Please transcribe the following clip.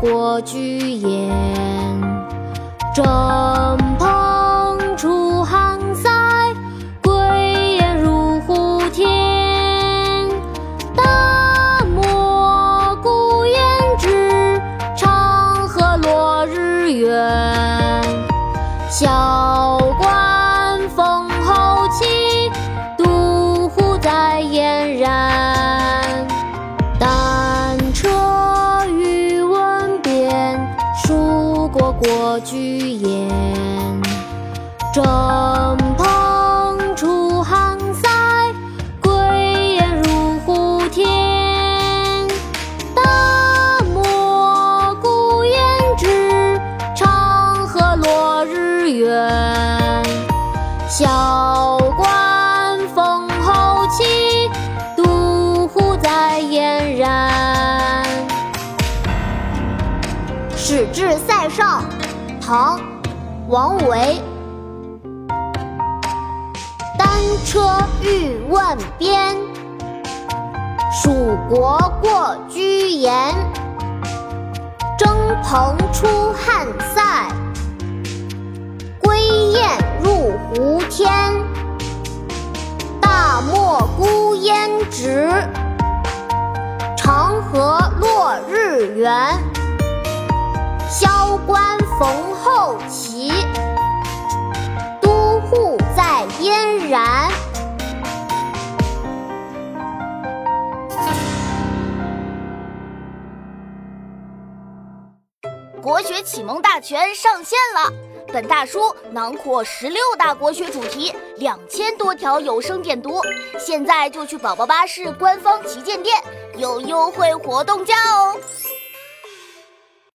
过居延。征蓬出汉塞，归雁入胡天。大漠孤烟直，长河落日圆。萧过居延。征蓬出汉塞，归雁入胡天。大漠孤烟直，长河落日圆。萧至塞上》唐·王维。单车欲问边，属国过居延。征蓬出汉塞，归雁入胡天。大漠孤烟直，长河落日圆。萧关逢候骑，都护在燕然。国学启蒙大全上线了！本大书囊括十六大国学主题，两千多条有声点读。现在就去宝宝巴士官方旗舰店，有优惠活动价哦！